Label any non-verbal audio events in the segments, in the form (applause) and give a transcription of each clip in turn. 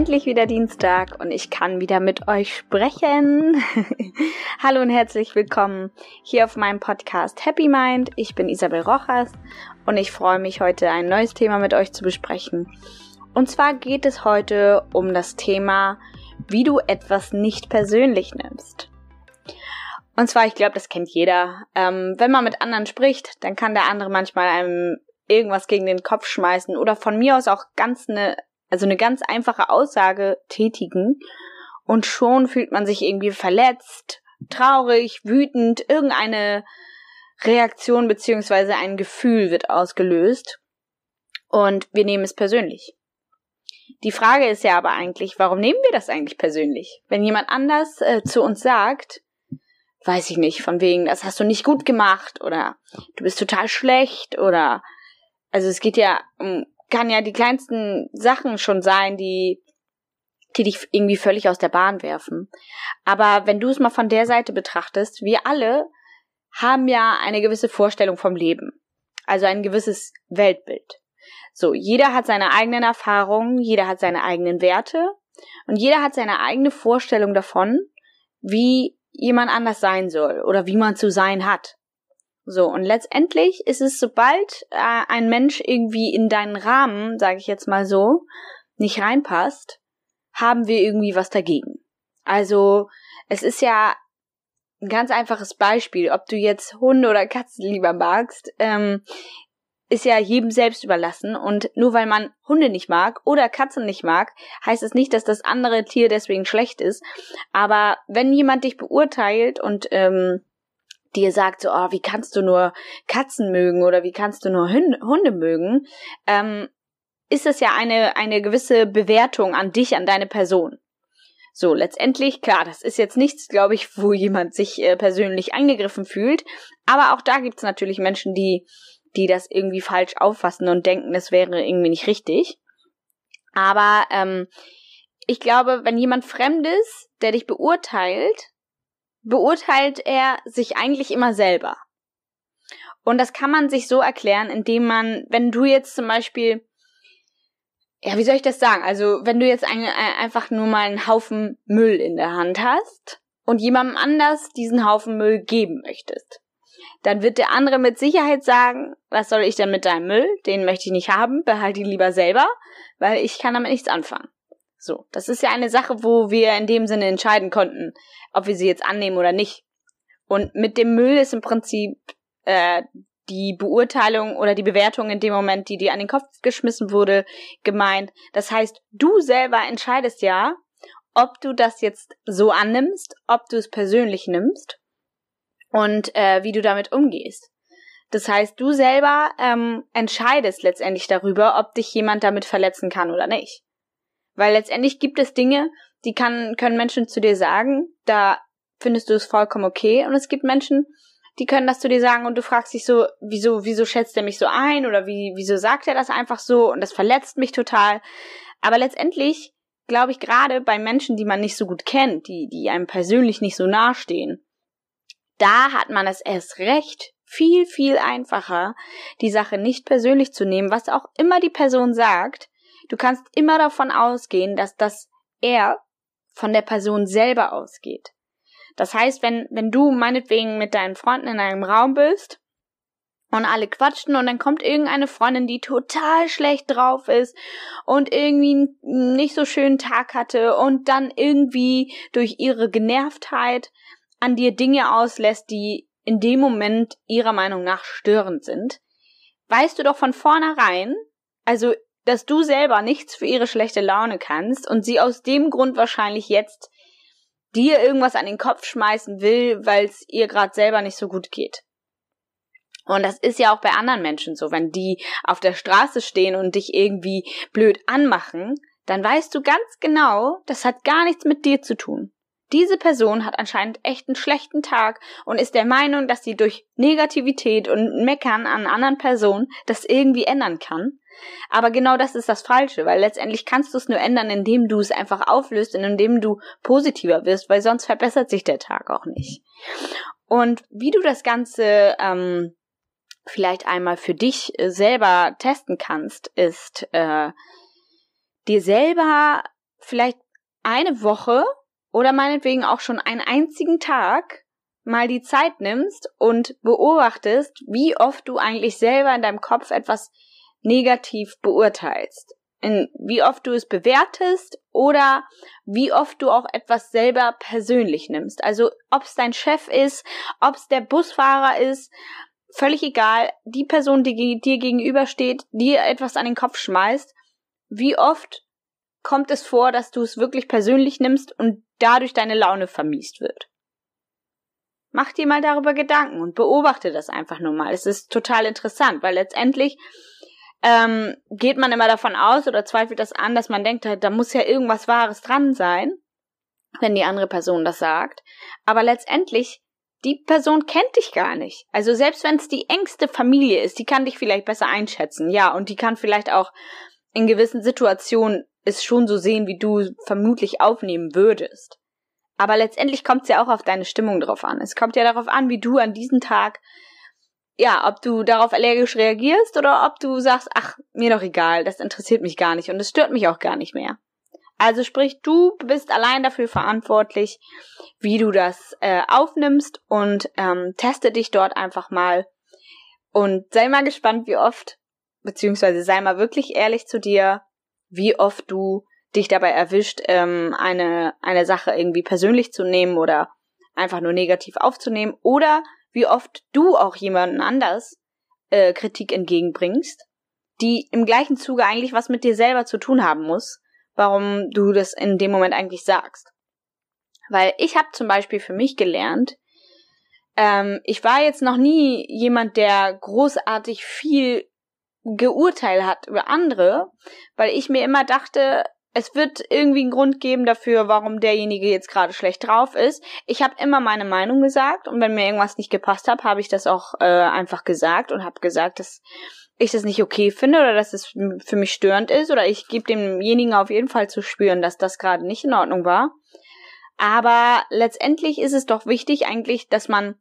endlich wieder Dienstag und ich kann wieder mit euch sprechen. (laughs) Hallo und herzlich willkommen hier auf meinem Podcast Happy Mind. Ich bin Isabel Rochas und ich freue mich heute ein neues Thema mit euch zu besprechen. Und zwar geht es heute um das Thema, wie du etwas nicht persönlich nimmst. Und zwar, ich glaube, das kennt jeder. Ähm, wenn man mit anderen spricht, dann kann der andere manchmal einem irgendwas gegen den Kopf schmeißen oder von mir aus auch ganz eine also eine ganz einfache Aussage tätigen und schon fühlt man sich irgendwie verletzt, traurig, wütend, irgendeine Reaktion beziehungsweise ein Gefühl wird ausgelöst und wir nehmen es persönlich. Die Frage ist ja aber eigentlich, warum nehmen wir das eigentlich persönlich? Wenn jemand anders äh, zu uns sagt, weiß ich nicht, von wegen, das hast du nicht gut gemacht oder du bist total schlecht oder also es geht ja um kann ja die kleinsten Sachen schon sein, die die dich irgendwie völlig aus der Bahn werfen. Aber wenn du es mal von der Seite betrachtest, wir alle haben ja eine gewisse Vorstellung vom Leben. Also ein gewisses Weltbild. So, jeder hat seine eigenen Erfahrungen, jeder hat seine eigenen Werte und jeder hat seine eigene Vorstellung davon, wie jemand anders sein soll oder wie man zu sein hat. So, und letztendlich ist es, sobald äh, ein Mensch irgendwie in deinen Rahmen, sage ich jetzt mal so, nicht reinpasst, haben wir irgendwie was dagegen. Also, es ist ja ein ganz einfaches Beispiel, ob du jetzt Hunde oder Katzen lieber magst, ähm, ist ja jedem selbst überlassen. Und nur weil man Hunde nicht mag oder Katzen nicht mag, heißt es nicht, dass das andere Tier deswegen schlecht ist. Aber wenn jemand dich beurteilt und ähm, dir sagt so, oh, wie kannst du nur Katzen mögen oder wie kannst du nur Hunde mögen, ähm, ist es ja eine, eine gewisse Bewertung an dich, an deine Person. So, letztendlich, klar, das ist jetzt nichts, glaube ich, wo jemand sich äh, persönlich angegriffen fühlt, aber auch da gibt es natürlich Menschen, die, die das irgendwie falsch auffassen und denken, es wäre irgendwie nicht richtig. Aber ähm, ich glaube, wenn jemand Fremdes, der dich beurteilt, beurteilt er sich eigentlich immer selber. Und das kann man sich so erklären, indem man, wenn du jetzt zum Beispiel, ja, wie soll ich das sagen? Also, wenn du jetzt ein, einfach nur mal einen Haufen Müll in der Hand hast und jemandem anders diesen Haufen Müll geben möchtest, dann wird der andere mit Sicherheit sagen, was soll ich denn mit deinem Müll? Den möchte ich nicht haben, behalte ihn lieber selber, weil ich kann damit nichts anfangen. So, das ist ja eine Sache, wo wir in dem Sinne entscheiden konnten, ob wir sie jetzt annehmen oder nicht. Und mit dem Müll ist im Prinzip äh, die Beurteilung oder die Bewertung in dem Moment, die dir an den Kopf geschmissen wurde, gemeint. Das heißt, du selber entscheidest ja, ob du das jetzt so annimmst, ob du es persönlich nimmst und äh, wie du damit umgehst. Das heißt, du selber ähm, entscheidest letztendlich darüber, ob dich jemand damit verletzen kann oder nicht. Weil letztendlich gibt es Dinge, die kann, können Menschen zu dir sagen, da findest du es vollkommen okay. Und es gibt Menschen, die können das zu dir sagen und du fragst dich so, wieso, wieso schätzt er mich so ein oder wie, wieso sagt er das einfach so und das verletzt mich total. Aber letztendlich glaube ich gerade bei Menschen, die man nicht so gut kennt, die, die einem persönlich nicht so nahestehen, da hat man es erst recht viel, viel einfacher, die Sache nicht persönlich zu nehmen, was auch immer die Person sagt, Du kannst immer davon ausgehen, dass das er von der Person selber ausgeht. Das heißt, wenn, wenn du meinetwegen mit deinen Freunden in einem Raum bist und alle quatschen und dann kommt irgendeine Freundin, die total schlecht drauf ist und irgendwie einen nicht so schönen Tag hatte und dann irgendwie durch ihre Genervtheit an dir Dinge auslässt, die in dem Moment ihrer Meinung nach störend sind, weißt du doch von vornherein, also dass du selber nichts für ihre schlechte Laune kannst und sie aus dem Grund wahrscheinlich jetzt dir irgendwas an den Kopf schmeißen will, weil es ihr gerade selber nicht so gut geht. Und das ist ja auch bei anderen Menschen so, wenn die auf der Straße stehen und dich irgendwie blöd anmachen, dann weißt du ganz genau, das hat gar nichts mit dir zu tun. Diese Person hat anscheinend echt einen schlechten Tag und ist der Meinung, dass sie durch Negativität und Meckern an anderen Personen das irgendwie ändern kann. Aber genau das ist das Falsche, weil letztendlich kannst du es nur ändern, indem du es einfach auflöst und indem du positiver wirst, weil sonst verbessert sich der Tag auch nicht. Und wie du das Ganze ähm, vielleicht einmal für dich selber testen kannst, ist äh, dir selber vielleicht eine Woche oder meinetwegen auch schon einen einzigen Tag mal die Zeit nimmst und beobachtest, wie oft du eigentlich selber in deinem Kopf etwas negativ beurteilst. In wie oft du es bewertest oder wie oft du auch etwas selber persönlich nimmst. Also ob es dein Chef ist, ob es der Busfahrer ist, völlig egal, die Person, die dir gegenübersteht, dir etwas an den Kopf schmeißt, wie oft kommt es vor, dass du es wirklich persönlich nimmst und dadurch deine Laune vermiest wird. Mach dir mal darüber Gedanken und beobachte das einfach nur mal. Es ist total interessant, weil letztendlich ähm, geht man immer davon aus oder zweifelt das an, dass man denkt, da muss ja irgendwas Wahres dran sein, wenn die andere Person das sagt. Aber letztendlich, die Person kennt dich gar nicht. Also selbst wenn es die engste Familie ist, die kann dich vielleicht besser einschätzen, ja, und die kann vielleicht auch in gewissen Situationen es schon so sehen, wie du vermutlich aufnehmen würdest. Aber letztendlich kommt es ja auch auf deine Stimmung drauf an. Es kommt ja darauf an, wie du an diesem Tag, ja, ob du darauf allergisch reagierst oder ob du sagst, ach, mir doch egal, das interessiert mich gar nicht und es stört mich auch gar nicht mehr. Also sprich, du bist allein dafür verantwortlich, wie du das äh, aufnimmst und ähm, teste dich dort einfach mal und sei mal gespannt, wie oft, beziehungsweise sei mal wirklich ehrlich zu dir, wie oft du dich dabei erwischt, ähm, eine, eine Sache irgendwie persönlich zu nehmen oder einfach nur negativ aufzunehmen oder wie oft du auch jemanden anders äh, Kritik entgegenbringst, die im gleichen Zuge eigentlich was mit dir selber zu tun haben muss, warum du das in dem Moment eigentlich sagst. Weil ich habe zum Beispiel für mich gelernt, ähm, ich war jetzt noch nie jemand, der großartig viel geurteilt hat über andere, weil ich mir immer dachte, es wird irgendwie einen Grund geben dafür, warum derjenige jetzt gerade schlecht drauf ist. Ich habe immer meine Meinung gesagt und wenn mir irgendwas nicht gepasst hat, habe ich das auch äh, einfach gesagt und habe gesagt, dass ich das nicht okay finde oder dass es für mich störend ist oder ich gebe demjenigen auf jeden Fall zu spüren, dass das gerade nicht in Ordnung war. Aber letztendlich ist es doch wichtig eigentlich, dass man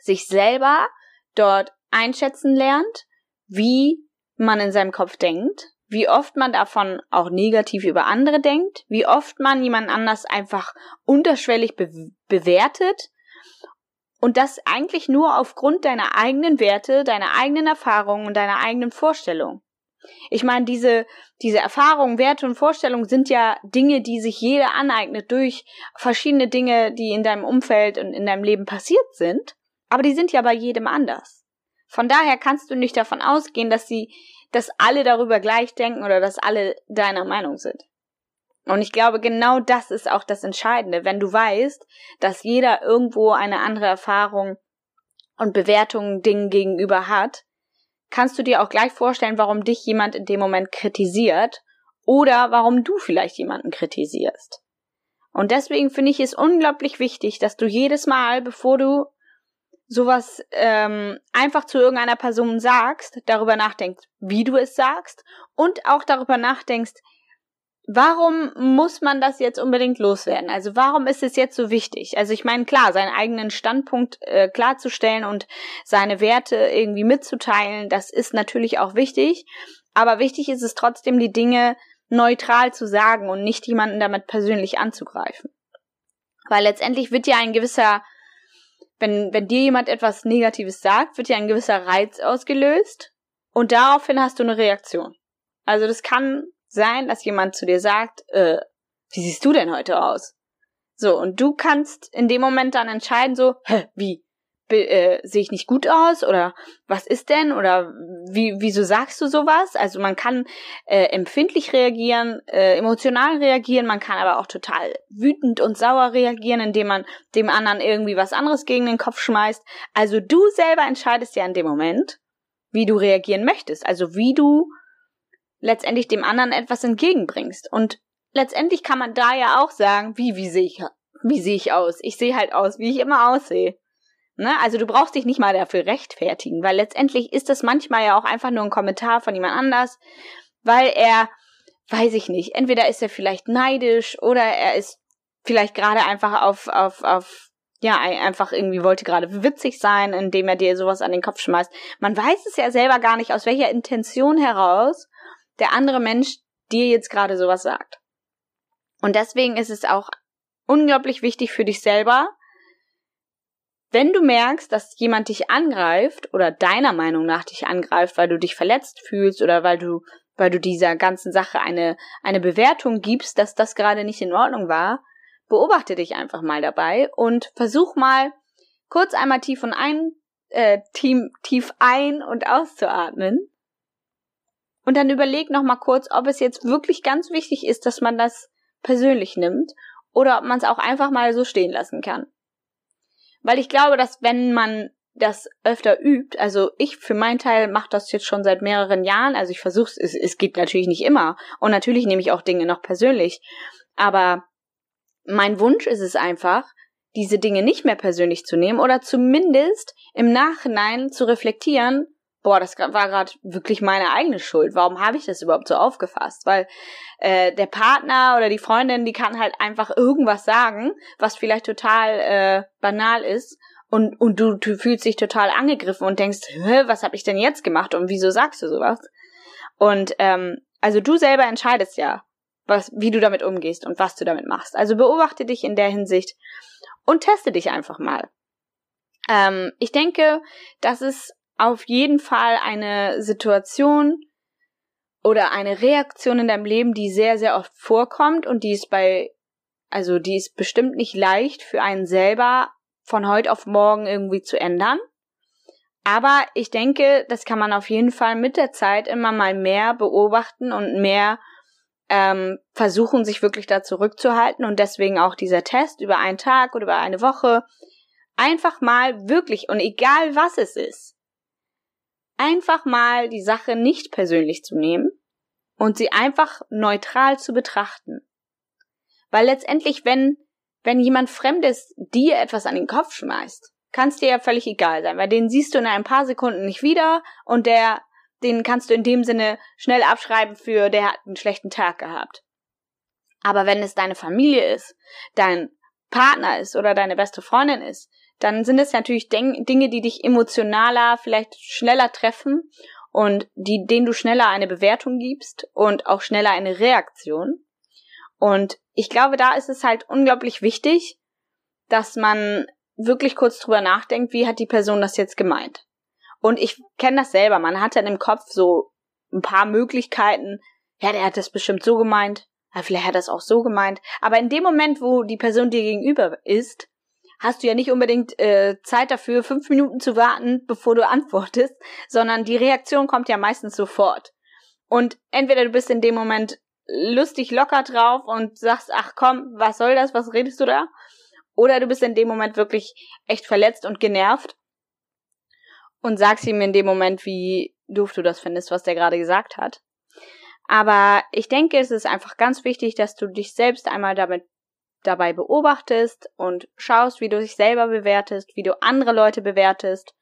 sich selber dort einschätzen lernt, wie man in seinem Kopf denkt wie oft man davon auch negativ über andere denkt, wie oft man jemand anders einfach unterschwellig be bewertet und das eigentlich nur aufgrund deiner eigenen Werte, deiner eigenen Erfahrungen und deiner eigenen Vorstellung. Ich meine, diese, diese Erfahrungen, Werte und Vorstellungen sind ja Dinge, die sich jeder aneignet durch verschiedene Dinge, die in deinem Umfeld und in deinem Leben passiert sind. Aber die sind ja bei jedem anders. Von daher kannst du nicht davon ausgehen, dass sie dass alle darüber gleich denken oder dass alle deiner Meinung sind. Und ich glaube, genau das ist auch das Entscheidende. Wenn du weißt, dass jeder irgendwo eine andere Erfahrung und Bewertung Dingen gegenüber hat, kannst du dir auch gleich vorstellen, warum dich jemand in dem Moment kritisiert oder warum du vielleicht jemanden kritisierst. Und deswegen finde ich es unglaublich wichtig, dass du jedes Mal, bevor du sowas ähm, einfach zu irgendeiner Person sagst, darüber nachdenkst, wie du es sagst und auch darüber nachdenkst, warum muss man das jetzt unbedingt loswerden? Also warum ist es jetzt so wichtig? Also ich meine, klar, seinen eigenen Standpunkt äh, klarzustellen und seine Werte irgendwie mitzuteilen, das ist natürlich auch wichtig, aber wichtig ist es trotzdem, die Dinge neutral zu sagen und nicht jemanden damit persönlich anzugreifen. Weil letztendlich wird ja ein gewisser wenn, wenn dir jemand etwas Negatives sagt, wird ja ein gewisser Reiz ausgelöst und daraufhin hast du eine Reaktion. Also das kann sein, dass jemand zu dir sagt, äh, wie siehst du denn heute aus? So, und du kannst in dem Moment dann entscheiden, so, hä, wie? Äh, sehe ich nicht gut aus oder was ist denn oder wie wieso sagst du sowas? Also man kann äh, empfindlich reagieren, äh, emotional reagieren, man kann aber auch total wütend und sauer reagieren, indem man dem anderen irgendwie was anderes gegen den Kopf schmeißt. Also du selber entscheidest ja in dem Moment, wie du reagieren möchtest, also wie du letztendlich dem anderen etwas entgegenbringst und letztendlich kann man da ja auch sagen, wie wie sehe ich wie sehe ich aus? Ich sehe halt aus, wie ich immer aussehe. Ne? Also du brauchst dich nicht mal dafür rechtfertigen, weil letztendlich ist das manchmal ja auch einfach nur ein Kommentar von jemand anders, weil er, weiß ich nicht, entweder ist er vielleicht neidisch oder er ist vielleicht gerade einfach auf, auf, auf, ja, einfach irgendwie wollte gerade witzig sein, indem er dir sowas an den Kopf schmeißt. Man weiß es ja selber gar nicht, aus welcher Intention heraus der andere Mensch dir jetzt gerade sowas sagt. Und deswegen ist es auch unglaublich wichtig für dich selber, wenn du merkst, dass jemand dich angreift oder deiner Meinung nach dich angreift, weil du dich verletzt fühlst oder weil du, weil du dieser ganzen Sache eine, eine Bewertung gibst, dass das gerade nicht in Ordnung war, beobachte dich einfach mal dabei und versuch mal kurz einmal tief und ein, äh, tief, tief ein und auszuatmen. Und dann überleg noch mal kurz, ob es jetzt wirklich ganz wichtig ist, dass man das persönlich nimmt oder ob man es auch einfach mal so stehen lassen kann. Weil ich glaube, dass wenn man das öfter übt, also ich für meinen Teil mache das jetzt schon seit mehreren Jahren, also ich versuche es, es geht natürlich nicht immer. Und natürlich nehme ich auch Dinge noch persönlich, aber mein Wunsch ist es einfach, diese Dinge nicht mehr persönlich zu nehmen oder zumindest im Nachhinein zu reflektieren, boah, das war gerade wirklich meine eigene Schuld. Warum habe ich das überhaupt so aufgefasst? Weil äh, der Partner oder die Freundin, die kann halt einfach irgendwas sagen, was vielleicht total äh, banal ist. Und, und du, du fühlst dich total angegriffen und denkst, Hä, was habe ich denn jetzt gemacht und wieso sagst du sowas? Und ähm, also du selber entscheidest ja, was, wie du damit umgehst und was du damit machst. Also beobachte dich in der Hinsicht und teste dich einfach mal. Ähm, ich denke, dass es auf jeden Fall eine Situation oder eine Reaktion in deinem Leben, die sehr, sehr oft vorkommt und die ist bei, also die ist bestimmt nicht leicht für einen selber von heute auf morgen irgendwie zu ändern. Aber ich denke, das kann man auf jeden Fall mit der Zeit immer mal mehr beobachten und mehr ähm, versuchen, sich wirklich da zurückzuhalten und deswegen auch dieser Test über einen Tag oder über eine Woche einfach mal wirklich und egal was es ist, einfach mal die Sache nicht persönlich zu nehmen und sie einfach neutral zu betrachten. Weil letztendlich, wenn, wenn jemand Fremdes dir etwas an den Kopf schmeißt, kann es dir ja völlig egal sein, weil den siehst du in ein paar Sekunden nicht wieder und der, den kannst du in dem Sinne schnell abschreiben für, der hat einen schlechten Tag gehabt. Aber wenn es deine Familie ist, dein Partner ist oder deine beste Freundin ist, dann sind es natürlich Dinge, die dich emotionaler, vielleicht schneller treffen und die, denen du schneller eine Bewertung gibst und auch schneller eine Reaktion. Und ich glaube, da ist es halt unglaublich wichtig, dass man wirklich kurz drüber nachdenkt, wie hat die Person das jetzt gemeint. Und ich kenne das selber, man hat dann im Kopf so ein paar Möglichkeiten, ja, der hat das bestimmt so gemeint, ja, vielleicht hat er das auch so gemeint. Aber in dem Moment, wo die Person dir gegenüber ist, hast du ja nicht unbedingt äh, Zeit dafür, fünf Minuten zu warten, bevor du antwortest, sondern die Reaktion kommt ja meistens sofort. Und entweder du bist in dem Moment lustig locker drauf und sagst, ach komm, was soll das, was redest du da? Oder du bist in dem Moment wirklich echt verletzt und genervt und sagst ihm in dem Moment, wie doof du das findest, was der gerade gesagt hat. Aber ich denke, es ist einfach ganz wichtig, dass du dich selbst einmal damit dabei beobachtest und schaust, wie du dich selber bewertest, wie du andere Leute bewertest.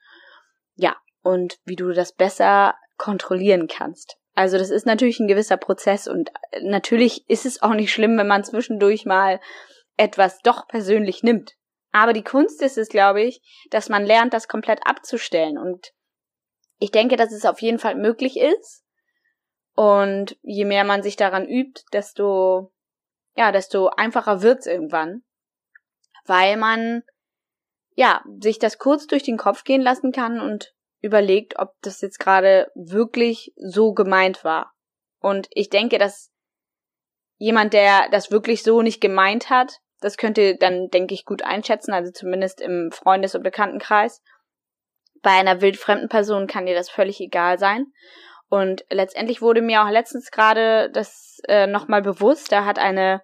Ja, und wie du das besser kontrollieren kannst. Also das ist natürlich ein gewisser Prozess und äh, natürlich ist es auch nicht schlimm, wenn man zwischendurch mal etwas doch persönlich nimmt. Aber die Kunst ist es, glaube ich, dass man lernt, das komplett abzustellen. Und ich denke, dass es auf jeden Fall möglich ist. Und je mehr man sich daran übt, desto ja, desto einfacher wird's irgendwann, weil man ja sich das kurz durch den Kopf gehen lassen kann und überlegt, ob das jetzt gerade wirklich so gemeint war. Und ich denke, dass jemand, der das wirklich so nicht gemeint hat, das könnte dann, denke ich, gut einschätzen, also zumindest im Freundes- und Bekanntenkreis. Bei einer wildfremden Person kann dir das völlig egal sein. Und letztendlich wurde mir auch letztens gerade das äh, nochmal bewusst. Da hat eine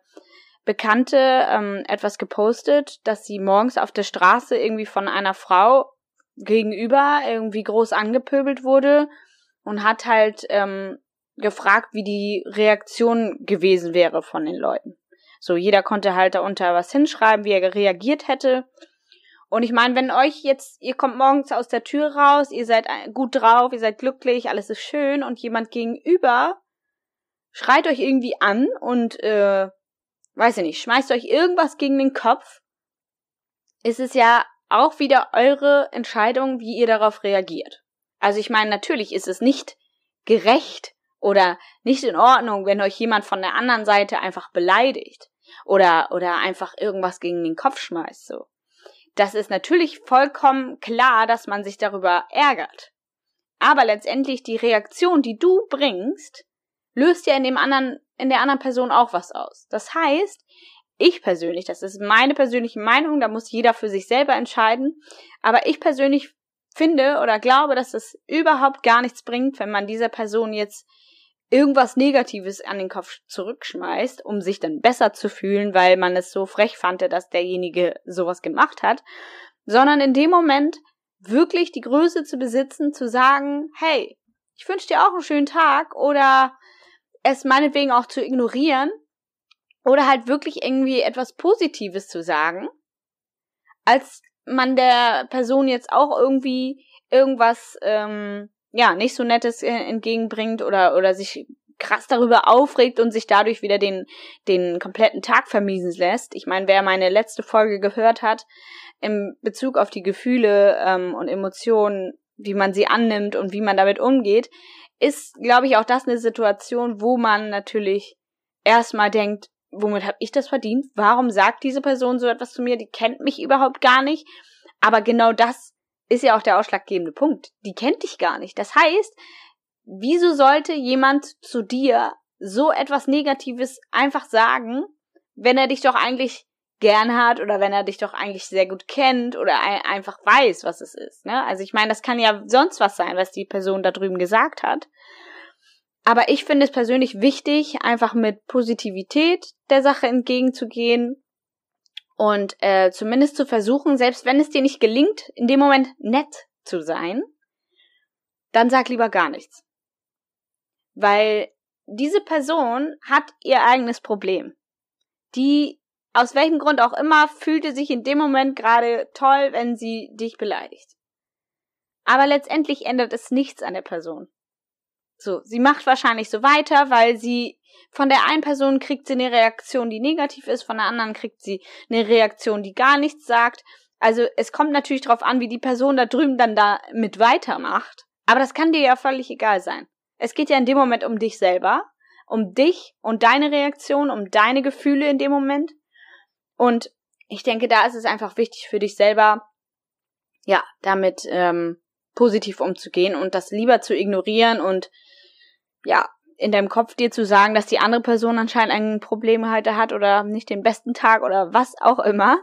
Bekannte ähm, etwas gepostet, dass sie morgens auf der Straße irgendwie von einer Frau gegenüber irgendwie groß angepöbelt wurde und hat halt ähm, gefragt, wie die Reaktion gewesen wäre von den Leuten. So, jeder konnte halt darunter was hinschreiben, wie er reagiert hätte. Und ich meine, wenn euch jetzt, ihr kommt morgens aus der Tür raus, ihr seid gut drauf, ihr seid glücklich, alles ist schön und jemand gegenüber schreit euch irgendwie an und, äh, weiß ich nicht, schmeißt euch irgendwas gegen den Kopf, ist es ja auch wieder eure Entscheidung, wie ihr darauf reagiert. Also ich meine, natürlich ist es nicht gerecht oder nicht in Ordnung, wenn euch jemand von der anderen Seite einfach beleidigt. oder oder einfach irgendwas gegen den Kopf schmeißt so. Das ist natürlich vollkommen klar, dass man sich darüber ärgert. Aber letztendlich die Reaktion, die du bringst, löst ja in dem anderen in der anderen Person auch was aus. Das heißt, ich persönlich, das ist meine persönliche Meinung, da muss jeder für sich selber entscheiden, aber ich persönlich finde oder glaube, dass es überhaupt gar nichts bringt, wenn man dieser Person jetzt irgendwas Negatives an den Kopf zurückschmeißt, um sich dann besser zu fühlen, weil man es so frech fand, dass derjenige sowas gemacht hat, sondern in dem Moment wirklich die Größe zu besitzen, zu sagen, hey, ich wünsche dir auch einen schönen Tag oder es meinetwegen auch zu ignorieren oder halt wirklich irgendwie etwas Positives zu sagen, als man der Person jetzt auch irgendwie irgendwas ähm, ja nicht so nettes äh, entgegenbringt oder oder sich krass darüber aufregt und sich dadurch wieder den den kompletten Tag vermiesen lässt. Ich meine, wer meine letzte Folge gehört hat im Bezug auf die Gefühle ähm, und Emotionen, wie man sie annimmt und wie man damit umgeht, ist, glaube ich, auch das eine Situation, wo man natürlich erstmal denkt, womit habe ich das verdient? Warum sagt diese Person so etwas zu mir? Die kennt mich überhaupt gar nicht. Aber genau das ist ja auch der ausschlaggebende Punkt. Die kennt dich gar nicht. Das heißt, wieso sollte jemand zu dir so etwas Negatives einfach sagen, wenn er dich doch eigentlich gern hat oder wenn er dich doch eigentlich sehr gut kennt oder einfach weiß, was es ist. Ne? Also ich meine, das kann ja sonst was sein, was die Person da drüben gesagt hat. Aber ich finde es persönlich wichtig, einfach mit Positivität der Sache entgegenzugehen und äh, zumindest zu versuchen, selbst wenn es dir nicht gelingt, in dem Moment nett zu sein, dann sag lieber gar nichts. Weil diese Person hat ihr eigenes Problem. Die aus welchem Grund auch immer, fühlte sich in dem Moment gerade toll, wenn sie dich beleidigt. Aber letztendlich ändert es nichts an der Person. So, sie macht wahrscheinlich so weiter, weil sie von der einen Person kriegt sie eine Reaktion, die negativ ist, von der anderen kriegt sie eine Reaktion, die gar nichts sagt. Also es kommt natürlich darauf an, wie die Person da drüben dann da mit weitermacht. Aber das kann dir ja völlig egal sein. Es geht ja in dem Moment um dich selber, um dich und deine Reaktion, um deine Gefühle in dem Moment. Und ich denke, da ist es einfach wichtig für dich selber, ja, damit ähm, positiv umzugehen und das lieber zu ignorieren und ja, in deinem Kopf dir zu sagen, dass die andere Person anscheinend ein Problem heute hat oder nicht den besten Tag oder was auch immer.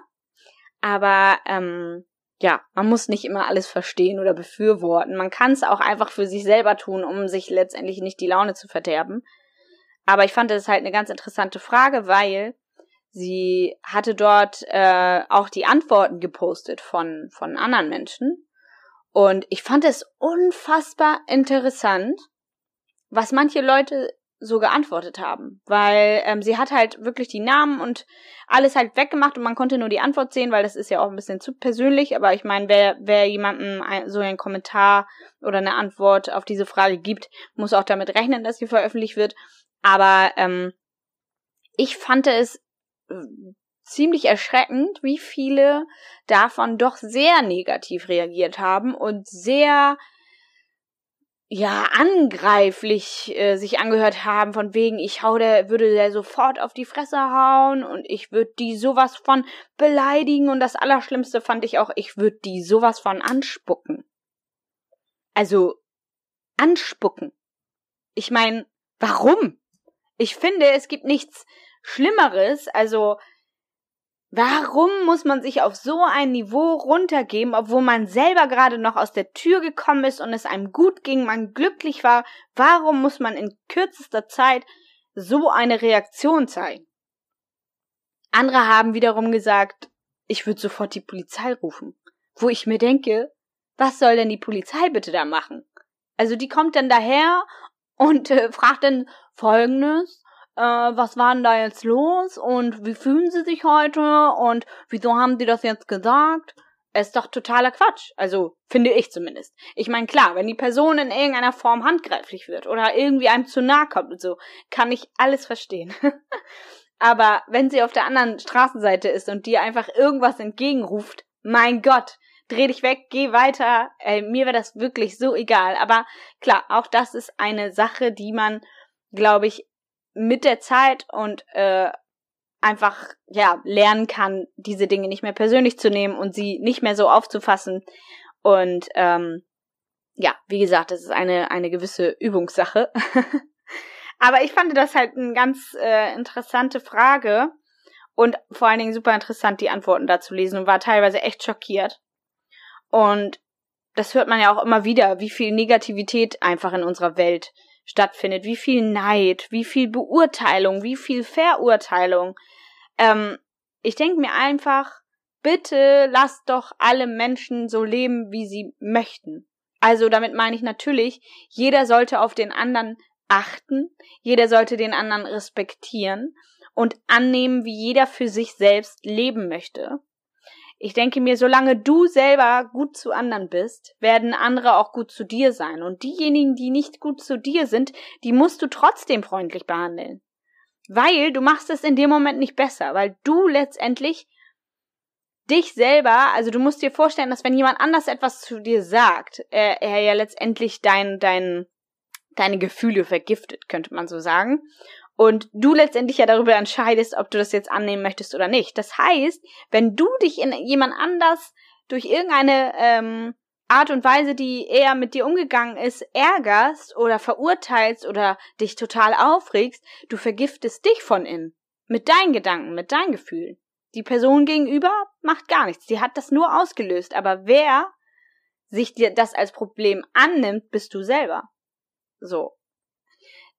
Aber ähm, ja, man muss nicht immer alles verstehen oder befürworten. Man kann es auch einfach für sich selber tun, um sich letztendlich nicht die Laune zu verderben. Aber ich fand das halt eine ganz interessante Frage, weil Sie hatte dort äh, auch die Antworten gepostet von, von anderen Menschen. Und ich fand es unfassbar interessant, was manche Leute so geantwortet haben, weil ähm, sie hat halt wirklich die Namen und alles halt weggemacht und man konnte nur die Antwort sehen, weil das ist ja auch ein bisschen zu persönlich, aber ich meine, wer, wer jemandem ein, so einen Kommentar oder eine Antwort auf diese Frage gibt, muss auch damit rechnen, dass sie veröffentlicht wird. Aber ähm, ich fand es ziemlich erschreckend, wie viele davon doch sehr negativ reagiert haben und sehr ja angreiflich äh, sich angehört haben von wegen ich hau der würde der sofort auf die Fresse hauen und ich würde die sowas von beleidigen und das allerschlimmste fand ich auch ich würde die sowas von anspucken. Also anspucken. Ich meine, warum? Ich finde, es gibt nichts Schlimmeres, also warum muss man sich auf so ein Niveau runtergeben, obwohl man selber gerade noch aus der Tür gekommen ist und es einem gut ging, man glücklich war, warum muss man in kürzester Zeit so eine Reaktion zeigen? Andere haben wiederum gesagt, ich würde sofort die Polizei rufen. Wo ich mir denke, was soll denn die Polizei bitte da machen? Also die kommt dann daher und äh, fragt dann folgendes, äh, was war denn da jetzt los und wie fühlen sie sich heute und wieso haben die das jetzt gesagt? Ist doch totaler Quatsch. Also, finde ich zumindest. Ich meine, klar, wenn die Person in irgendeiner Form handgreiflich wird oder irgendwie einem zu nahe kommt und so, kann ich alles verstehen. (laughs) Aber wenn sie auf der anderen Straßenseite ist und dir einfach irgendwas entgegenruft, mein Gott, dreh dich weg, geh weiter. Ey, mir wäre das wirklich so egal. Aber klar, auch das ist eine Sache, die man, glaube ich, mit der Zeit und äh, einfach, ja, lernen kann, diese Dinge nicht mehr persönlich zu nehmen und sie nicht mehr so aufzufassen. Und ähm, ja, wie gesagt, das ist eine, eine gewisse Übungssache. (laughs) Aber ich fand das halt eine ganz äh, interessante Frage und vor allen Dingen super interessant, die Antworten dazu lesen und war teilweise echt schockiert. Und das hört man ja auch immer wieder, wie viel Negativität einfach in unserer Welt stattfindet, wie viel Neid, wie viel Beurteilung, wie viel Verurteilung. Ähm, ich denke mir einfach, bitte lasst doch alle Menschen so leben, wie sie möchten. Also damit meine ich natürlich, jeder sollte auf den anderen achten, jeder sollte den anderen respektieren und annehmen, wie jeder für sich selbst leben möchte. Ich denke mir, solange du selber gut zu anderen bist, werden andere auch gut zu dir sein. Und diejenigen, die nicht gut zu dir sind, die musst du trotzdem freundlich behandeln. Weil du machst es in dem Moment nicht besser, weil du letztendlich dich selber, also du musst dir vorstellen, dass wenn jemand anders etwas zu dir sagt, er, er ja letztendlich dein, dein, deine Gefühle vergiftet, könnte man so sagen und du letztendlich ja darüber entscheidest, ob du das jetzt annehmen möchtest oder nicht. Das heißt, wenn du dich in jemand anders durch irgendeine ähm, Art und Weise, die er mit dir umgegangen ist, ärgerst oder verurteilst oder dich total aufregst, du vergiftest dich von innen. Mit deinen Gedanken, mit deinen Gefühlen. Die Person gegenüber macht gar nichts. Die hat das nur ausgelöst. Aber wer sich dir das als Problem annimmt, bist du selber. So.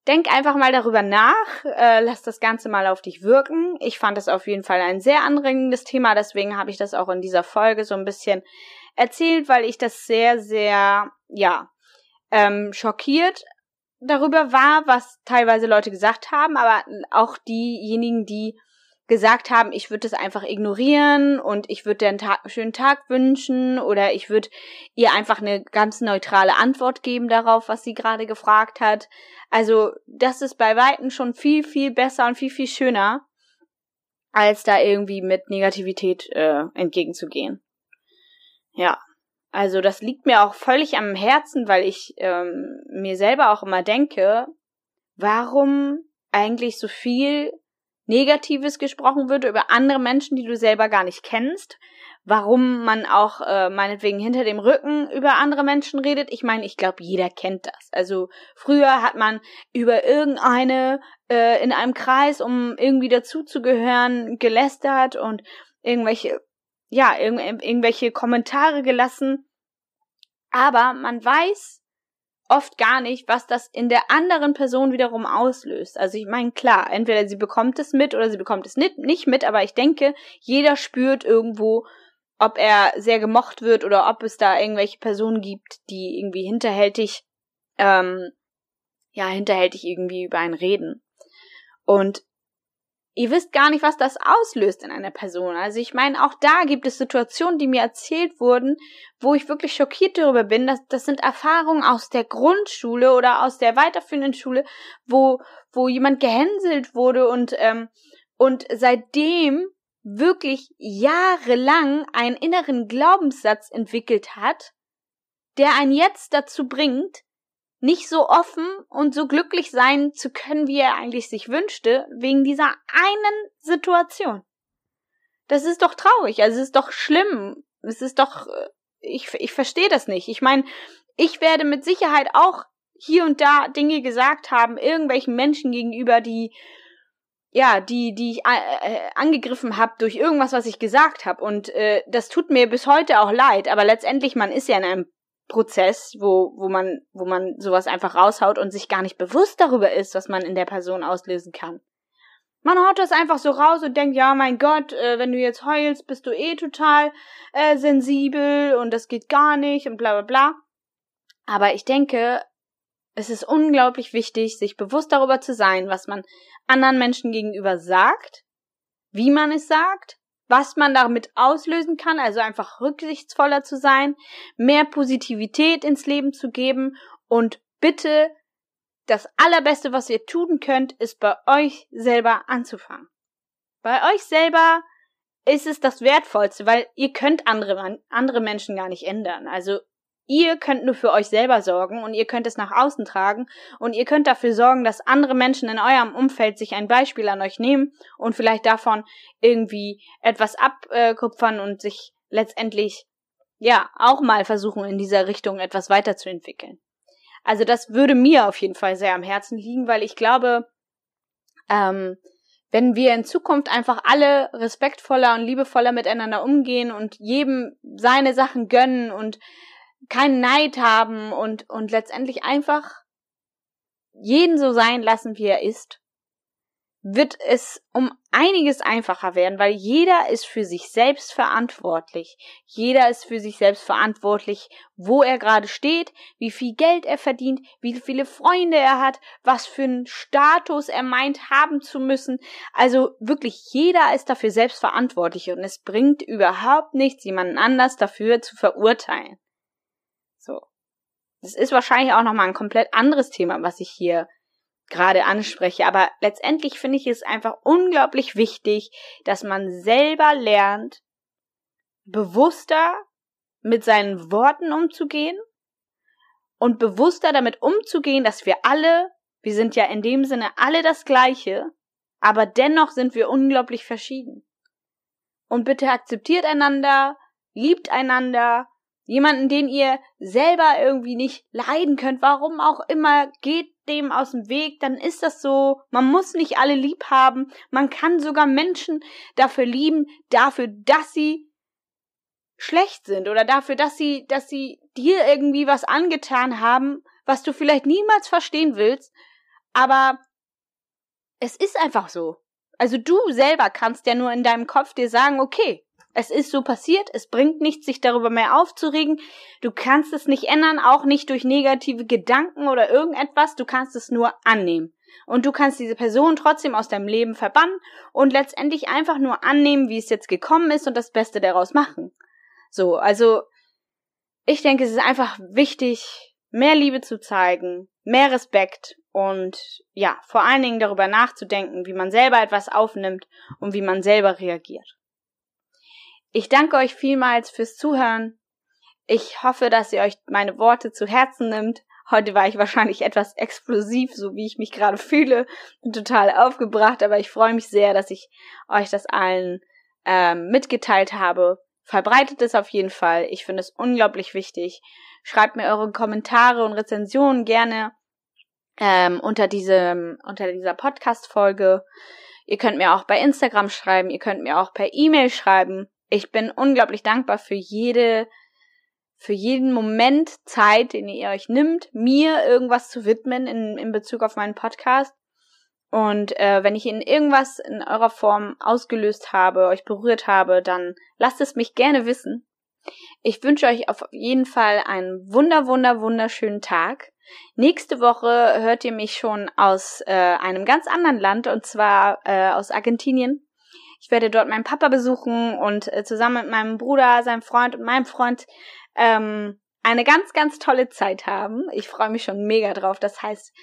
Denk einfach mal darüber nach, äh, lass das Ganze mal auf dich wirken. Ich fand das auf jeden Fall ein sehr anregendes Thema, deswegen habe ich das auch in dieser Folge so ein bisschen erzählt, weil ich das sehr, sehr, ja, ähm, schockiert darüber war, was teilweise Leute gesagt haben, aber auch diejenigen, die gesagt haben, ich würde es einfach ignorieren und ich würde dir einen Tag, schönen Tag wünschen oder ich würde ihr einfach eine ganz neutrale Antwort geben darauf, was sie gerade gefragt hat. Also das ist bei Weitem schon viel, viel besser und viel, viel schöner, als da irgendwie mit Negativität äh, entgegenzugehen. Ja, also das liegt mir auch völlig am Herzen, weil ich ähm, mir selber auch immer denke, warum eigentlich so viel Negatives gesprochen wird über andere Menschen, die du selber gar nicht kennst. Warum man auch äh, meinetwegen hinter dem Rücken über andere Menschen redet. Ich meine, ich glaube, jeder kennt das. Also früher hat man über irgendeine äh, in einem Kreis, um irgendwie dazuzugehören, gelästert und irgendwelche, ja, irg irgendwelche Kommentare gelassen. Aber man weiß, oft gar nicht, was das in der anderen Person wiederum auslöst. Also ich meine, klar, entweder sie bekommt es mit oder sie bekommt es nicht, nicht mit, aber ich denke, jeder spürt irgendwo, ob er sehr gemocht wird oder ob es da irgendwelche Personen gibt, die irgendwie hinterhältig, ähm, ja, hinterhältig irgendwie über einen reden. Und ihr wisst gar nicht, was das auslöst in einer Person. Also ich meine, auch da gibt es Situationen, die mir erzählt wurden, wo ich wirklich schockiert darüber bin. Dass, das sind Erfahrungen aus der Grundschule oder aus der weiterführenden Schule, wo, wo jemand gehänselt wurde und, ähm, und seitdem wirklich jahrelang einen inneren Glaubenssatz entwickelt hat, der einen jetzt dazu bringt, nicht so offen und so glücklich sein zu können, wie er eigentlich sich wünschte, wegen dieser einen Situation. Das ist doch traurig, also es ist doch schlimm. Es ist doch, äh, ich, ich verstehe das nicht. Ich meine, ich werde mit Sicherheit auch hier und da Dinge gesagt haben, irgendwelchen Menschen gegenüber, die, ja, die, die ich äh, äh angegriffen habe durch irgendwas, was ich gesagt habe. Und äh, das tut mir bis heute auch leid. Aber letztendlich, man ist ja in einem Prozess, wo, wo man, wo man sowas einfach raushaut und sich gar nicht bewusst darüber ist, was man in der Person auslösen kann. Man haut das einfach so raus und denkt, ja, mein Gott, äh, wenn du jetzt heulst, bist du eh total äh, sensibel und das geht gar nicht und bla bla bla. Aber ich denke, es ist unglaublich wichtig, sich bewusst darüber zu sein, was man anderen Menschen gegenüber sagt, wie man es sagt was man damit auslösen kann, also einfach rücksichtsvoller zu sein, mehr Positivität ins Leben zu geben und bitte das allerbeste, was ihr tun könnt, ist bei euch selber anzufangen. Bei euch selber ist es das Wertvollste, weil ihr könnt andere, andere Menschen gar nicht ändern. Also Ihr könnt nur für euch selber sorgen und ihr könnt es nach außen tragen und ihr könnt dafür sorgen, dass andere Menschen in eurem Umfeld sich ein Beispiel an euch nehmen und vielleicht davon irgendwie etwas abkupfern und sich letztendlich ja auch mal versuchen in dieser Richtung etwas weiterzuentwickeln. Also das würde mir auf jeden Fall sehr am Herzen liegen, weil ich glaube, ähm, wenn wir in Zukunft einfach alle respektvoller und liebevoller miteinander umgehen und jedem seine Sachen gönnen und keinen Neid haben und, und letztendlich einfach jeden so sein lassen, wie er ist, wird es um einiges einfacher werden, weil jeder ist für sich selbst verantwortlich. Jeder ist für sich selbst verantwortlich, wo er gerade steht, wie viel Geld er verdient, wie viele Freunde er hat, was für einen Status er meint haben zu müssen. Also wirklich jeder ist dafür selbst verantwortlich und es bringt überhaupt nichts, jemanden anders dafür zu verurteilen. So. Das ist wahrscheinlich auch nochmal ein komplett anderes Thema, was ich hier gerade anspreche. Aber letztendlich finde ich es einfach unglaublich wichtig, dass man selber lernt, bewusster mit seinen Worten umzugehen und bewusster damit umzugehen, dass wir alle, wir sind ja in dem Sinne alle das Gleiche, aber dennoch sind wir unglaublich verschieden. Und bitte akzeptiert einander, liebt einander, jemanden, den ihr selber irgendwie nicht leiden könnt, warum auch immer, geht dem aus dem Weg, dann ist das so. Man muss nicht alle lieb haben. Man kann sogar Menschen dafür lieben, dafür, dass sie schlecht sind oder dafür, dass sie, dass sie dir irgendwie was angetan haben, was du vielleicht niemals verstehen willst. Aber es ist einfach so. Also du selber kannst ja nur in deinem Kopf dir sagen, okay, es ist so passiert, es bringt nichts, sich darüber mehr aufzuregen. Du kannst es nicht ändern, auch nicht durch negative Gedanken oder irgendetwas. Du kannst es nur annehmen. Und du kannst diese Person trotzdem aus deinem Leben verbannen und letztendlich einfach nur annehmen, wie es jetzt gekommen ist und das Beste daraus machen. So, also ich denke, es ist einfach wichtig, mehr Liebe zu zeigen, mehr Respekt und ja, vor allen Dingen darüber nachzudenken, wie man selber etwas aufnimmt und wie man selber reagiert. Ich danke euch vielmals fürs Zuhören. Ich hoffe, dass ihr euch meine Worte zu Herzen nimmt. Heute war ich wahrscheinlich etwas explosiv, so wie ich mich gerade fühle. Bin total aufgebracht, aber ich freue mich sehr, dass ich euch das allen ähm, mitgeteilt habe. Verbreitet es auf jeden Fall. Ich finde es unglaublich wichtig. Schreibt mir eure Kommentare und Rezensionen gerne ähm, unter diesem unter dieser Podcast-Folge. Ihr könnt mir auch bei Instagram schreiben. Ihr könnt mir auch per E-Mail schreiben ich bin unglaublich dankbar für jede, für jeden Moment Zeit, den ihr euch nimmt, mir irgendwas zu widmen in, in Bezug auf meinen Podcast. Und äh, wenn ich Ihnen irgendwas in eurer Form ausgelöst habe, euch berührt habe, dann lasst es mich gerne wissen. Ich wünsche euch auf jeden Fall einen wunder, wunder, wunderschönen Tag. Nächste Woche hört ihr mich schon aus äh, einem ganz anderen Land, und zwar äh, aus Argentinien. Ich werde dort meinen Papa besuchen und äh, zusammen mit meinem Bruder, seinem Freund und meinem Freund ähm, eine ganz, ganz tolle Zeit haben. Ich freue mich schon mega drauf. Das heißt,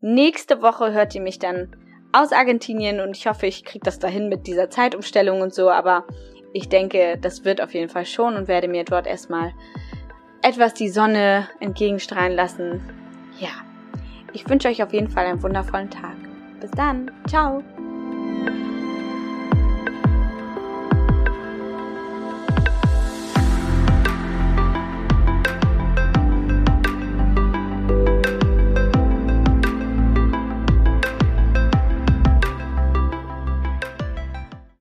nächste Woche hört ihr mich dann aus Argentinien und ich hoffe, ich kriege das dahin mit dieser Zeitumstellung und so, aber ich denke, das wird auf jeden Fall schon und werde mir dort erstmal etwas die Sonne entgegenstrahlen lassen. Ja, ich wünsche euch auf jeden Fall einen wundervollen Tag. Bis dann. Ciao.